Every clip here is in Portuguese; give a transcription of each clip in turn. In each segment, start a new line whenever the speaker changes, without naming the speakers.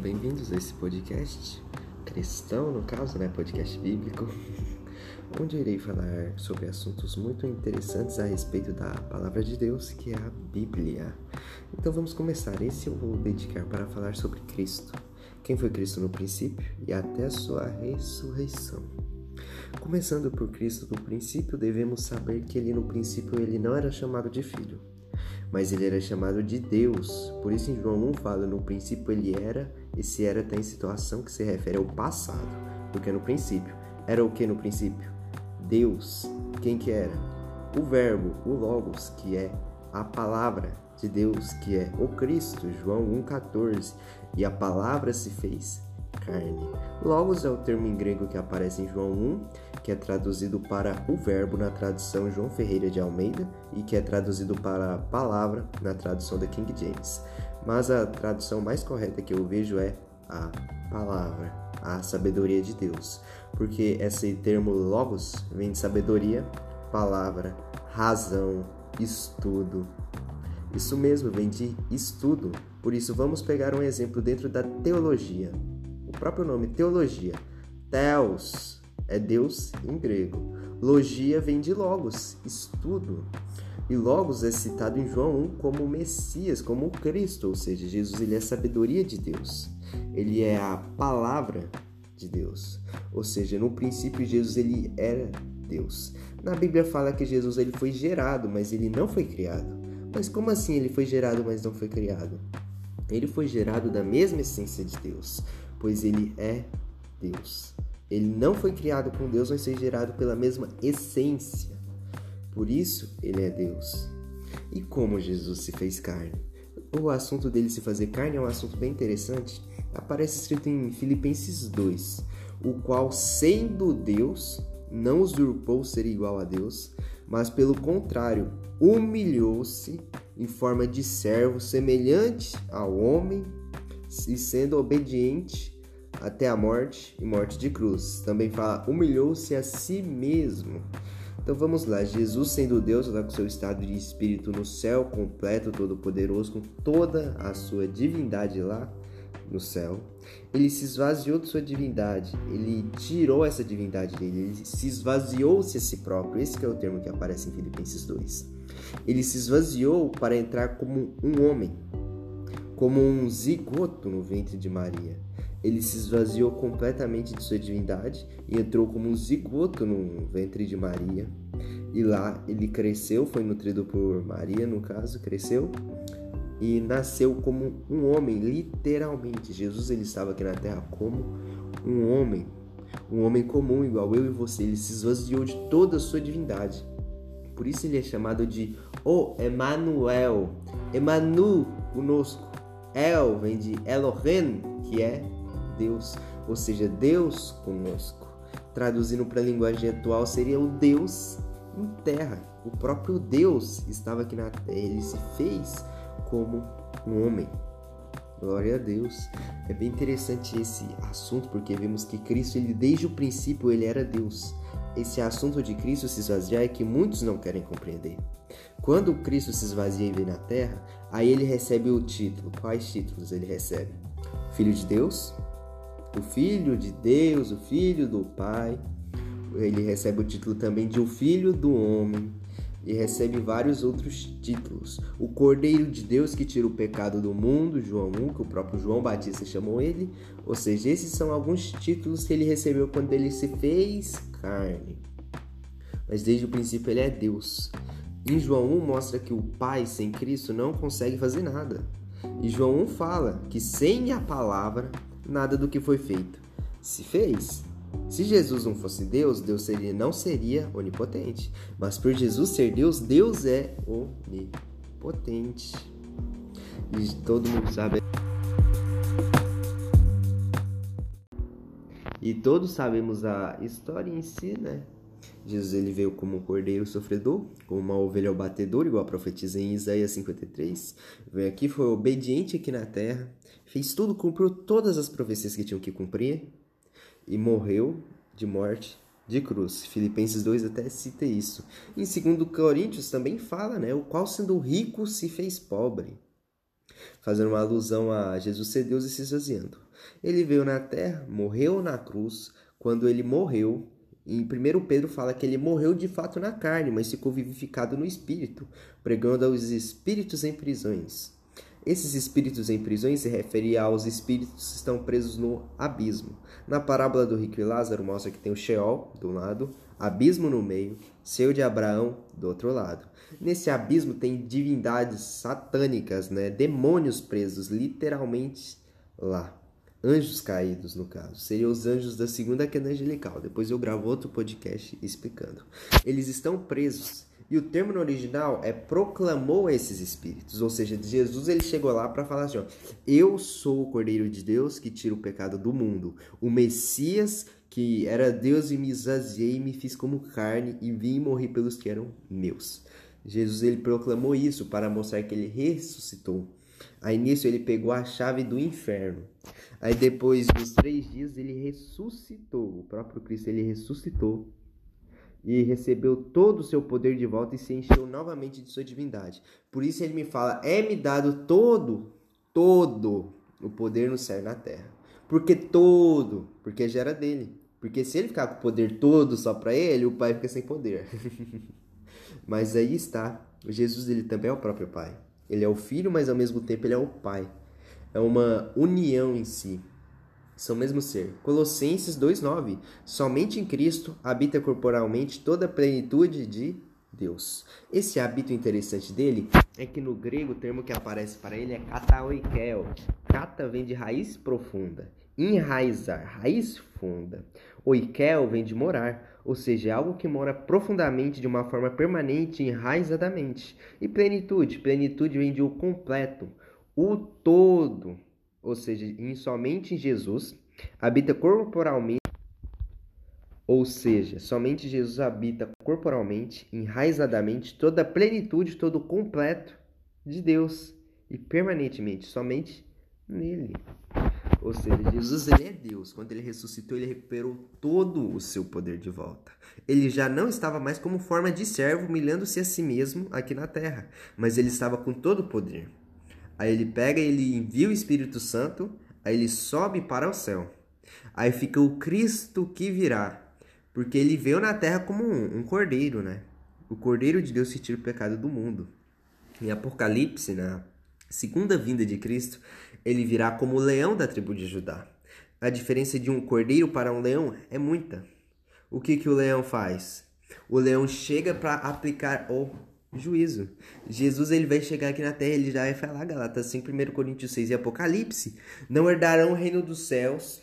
bem-vindos a esse podcast cristão, no caso, né? Podcast bíblico, onde eu irei falar sobre assuntos muito interessantes a respeito da palavra de Deus, que é a Bíblia. Então vamos começar. Esse eu vou dedicar para falar sobre Cristo. Quem foi Cristo no princípio e até a sua ressurreição. Começando por Cristo no princípio, devemos saber que ele no princípio ele não era chamado de filho mas ele era chamado de Deus. Por isso em João 1 fala, no princípio ele era, esse era está em situação que se refere ao passado, porque no princípio. Era o que no princípio? Deus. Quem que era? O verbo, o logos, que é a palavra de Deus, que é o Cristo, João 1,14. E a palavra se fez carne. Logos é o termo em grego que aparece em João 1, que é traduzido para o verbo na tradução João Ferreira de Almeida e que é traduzido para palavra na tradução da King James. Mas a tradução mais correta que eu vejo é a palavra, a sabedoria de Deus, porque esse termo logos vem de sabedoria, palavra, razão, estudo. Isso mesmo, vem de estudo. Por isso, vamos pegar um exemplo dentro da teologia o próprio nome, teologia. Theos é Deus em grego. Logia vem de logos, estudo. E logos é citado em João 1 como Messias, como Cristo, ou seja, Jesus ele é a sabedoria de Deus. Ele é a palavra de Deus. Ou seja, no princípio Jesus ele era Deus. Na Bíblia fala que Jesus ele foi gerado, mas ele não foi criado. Mas como assim ele foi gerado, mas não foi criado? Ele foi gerado da mesma essência de Deus pois ele é Deus. Ele não foi criado com Deus, mas foi gerado pela mesma essência. Por isso, ele é Deus. E como Jesus se fez carne? O assunto dele se fazer carne é um assunto bem interessante. Aparece escrito em Filipenses 2, o qual, sendo Deus, não usurpou ser igual a Deus, mas pelo contrário, humilhou-se em forma de servo, semelhante ao homem, e sendo obediente até a morte e morte de cruz. Também fala, humilhou-se a si mesmo. Então vamos lá, Jesus sendo Deus, lá com seu estado de espírito no céu, completo, todo-poderoso, com toda a sua divindade lá no céu, ele se esvaziou de sua divindade, ele tirou essa divindade dele, ele se esvaziou-se a si próprio. Esse é o termo que aparece em Filipenses 2. Ele se esvaziou para entrar como um homem, como um zigoto no ventre de Maria. Ele se esvaziou completamente de sua divindade e entrou como um zigoto no ventre de Maria. E lá ele cresceu, foi nutrido por Maria, no caso, cresceu e nasceu como um homem, literalmente. Jesus ele estava aqui na terra como um homem, um homem comum igual eu e você. Ele se esvaziou de toda a sua divindade. Por isso ele é chamado de O Emanuel, Emanu conosco. El vem de Elohim, que é Deus, ou seja, Deus conosco. Traduzindo para a linguagem atual, seria o Deus em terra. O próprio Deus estava aqui na terra, ele se fez como um homem. Glória a Deus. É bem interessante esse assunto porque vemos que Cristo, ele desde o princípio, ele era Deus. Esse assunto de Cristo se esvaziar é que muitos não querem compreender. Quando Cristo se esvazia e vem na terra, aí ele recebe o título. Quais títulos ele recebe? Filho de Deus, o Filho de Deus, o Filho do Pai. Ele recebe o título também de o Filho do Homem e recebe vários outros títulos. O Cordeiro de Deus que tira o pecado do mundo, João 1, que o próprio João Batista chamou ele. Ou seja, esses são alguns títulos que ele recebeu quando ele se fez carne. Mas desde o princípio ele é Deus. Em João 1 mostra que o Pai sem Cristo não consegue fazer nada. E João 1 fala que sem a palavra, nada do que foi feito se fez. Se Jesus não fosse Deus, Deus seria, não seria onipotente. Mas por Jesus ser Deus, Deus é onipotente. E todo mundo sabe. E todos sabemos a história em si, né? Jesus ele veio como um cordeiro sofredor, como uma ovelha batedor, igual profetiza em Isaías 53. Veio aqui, foi obediente aqui na terra, fez tudo, cumpriu todas as profecias que tinham que cumprir e morreu de morte de cruz. Filipenses 2 até cita isso. Em 2 Coríntios também fala, né? O qual sendo rico se fez pobre. fazendo uma alusão a Jesus ser Deus e se esvaziando. Ele veio na terra, morreu na cruz. Quando ele morreu, em 1 Pedro fala que ele morreu de fato na carne, mas ficou vivificado no espírito, pregando aos espíritos em prisões. Esses espíritos em prisões se referem aos espíritos que estão presos no abismo. Na parábola do rico e Lázaro mostra que tem o Sheol do lado, abismo no meio, seu de Abraão do outro lado. Nesse abismo tem divindades satânicas, né? demônios presos literalmente lá. Anjos caídos, no caso. Seriam os anjos da segunda queda angelical. Depois eu gravo outro podcast explicando. Eles estão presos e o termo no original é proclamou esses espíritos, ou seja, Jesus ele chegou lá para falar assim, ó, eu sou o Cordeiro de Deus que tira o pecado do mundo, o Messias que era Deus e me esvaziei e me fiz como carne e vim morri pelos que eram meus. Jesus ele proclamou isso para mostrar que ele ressuscitou. Aí nisso ele pegou a chave do inferno. Aí depois dos três dias ele ressuscitou. O próprio Cristo ele ressuscitou e recebeu todo o seu poder de volta e se encheu novamente de sua divindade. Por isso ele me fala: é-me dado todo, todo o poder no céu e na terra. Porque todo, porque já era dele. Porque se ele ficar com o poder todo só para ele, o pai fica sem poder. mas aí está, Jesus ele também é o próprio pai. Ele é o filho, mas ao mesmo tempo ele é o pai. É uma união em si são mesmo ser. Colossenses 2:9. Somente em Cristo habita corporalmente toda a plenitude de Deus. Esse hábito interessante dele é que no grego o termo que aparece para ele é kataoikel. Kata vem de raiz profunda, enraizar, raiz funda. Oikel vem de morar, ou seja, é algo que mora profundamente de uma forma permanente, enraizadamente. E plenitude, plenitude vem de o completo, o todo ou seja, em somente Jesus, habita corporalmente, ou seja, somente Jesus habita corporalmente, enraizadamente, toda a plenitude, todo o completo de Deus e permanentemente, somente nele. Ou seja, Jesus ele é Deus. Quando ele ressuscitou, ele recuperou todo o seu poder de volta. Ele já não estava mais como forma de servo, humilhando-se a si mesmo aqui na terra, mas ele estava com todo o poder. Aí ele pega e ele envia o Espírito Santo, aí ele sobe para o céu. Aí fica o Cristo que virá, porque ele veio na terra como um, um cordeiro, né? O cordeiro de Deus que tira o pecado do mundo. Em Apocalipse, na segunda vinda de Cristo, ele virá como o leão da tribo de Judá. A diferença de um cordeiro para um leão é muita. O que, que o leão faz? O leão chega para aplicar o juízo. Jesus ele vai chegar aqui na terra, ele já vai falar, Galatas 5, 1 Coríntios 6 e Apocalipse. Não herdarão o reino dos céus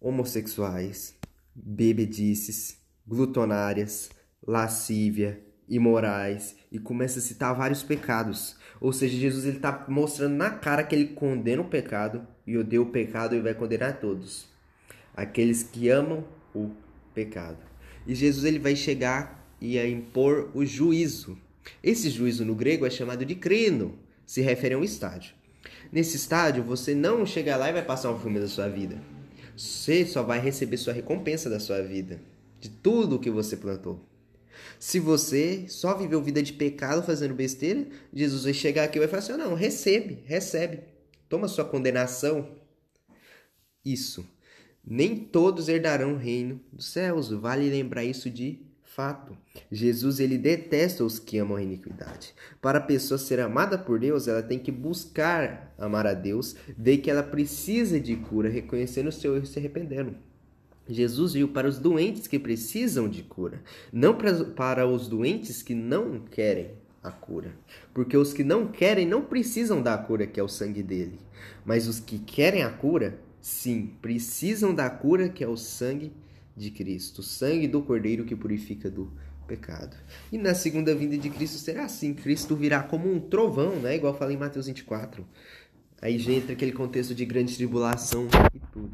homossexuais, bebedices, glutonárias, lascívia, imorais e começa a citar vários pecados. Ou seja, Jesus ele está mostrando na cara que ele condena o pecado e odeia o pecado e vai condenar todos. Aqueles que amam o pecado. E Jesus ele vai chegar e a impor o juízo. Esse juízo no grego é chamado de crino, se refere a um estádio. Nesse estádio, você não chega lá e vai passar um filme da sua vida. Você só vai receber sua recompensa da sua vida, de tudo o que você plantou. Se você só viveu vida de pecado fazendo besteira, Jesus vai chegar aqui e vai falar assim: não, recebe, recebe, toma sua condenação. Isso. Nem todos herdarão o reino dos céus. Vale lembrar isso de fato. Jesus ele detesta os que amam a iniquidade. Para a pessoa ser amada por Deus, ela tem que buscar amar a Deus, ver que ela precisa de cura, reconhecendo o seu erro e se arrependendo. Jesus veio para os doentes que precisam de cura, não para, para os doentes que não querem a cura. Porque os que não querem não precisam da cura, que é o sangue dele. Mas os que querem a cura, sim, precisam da cura, que é o sangue de Cristo, o sangue do Cordeiro que purifica do pecado. E na segunda vinda de Cristo será assim: Cristo virá como um trovão, né? Igual fala em Mateus 24. Aí já entra aquele contexto de grande tribulação e tudo.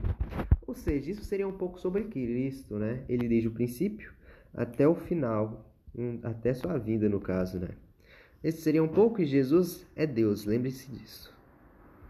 Ou seja, isso seria um pouco sobre Cristo, né? Ele desde o princípio até o final, até sua vinda no caso, né? Esse seria um pouco e Jesus é Deus, lembre-se disso.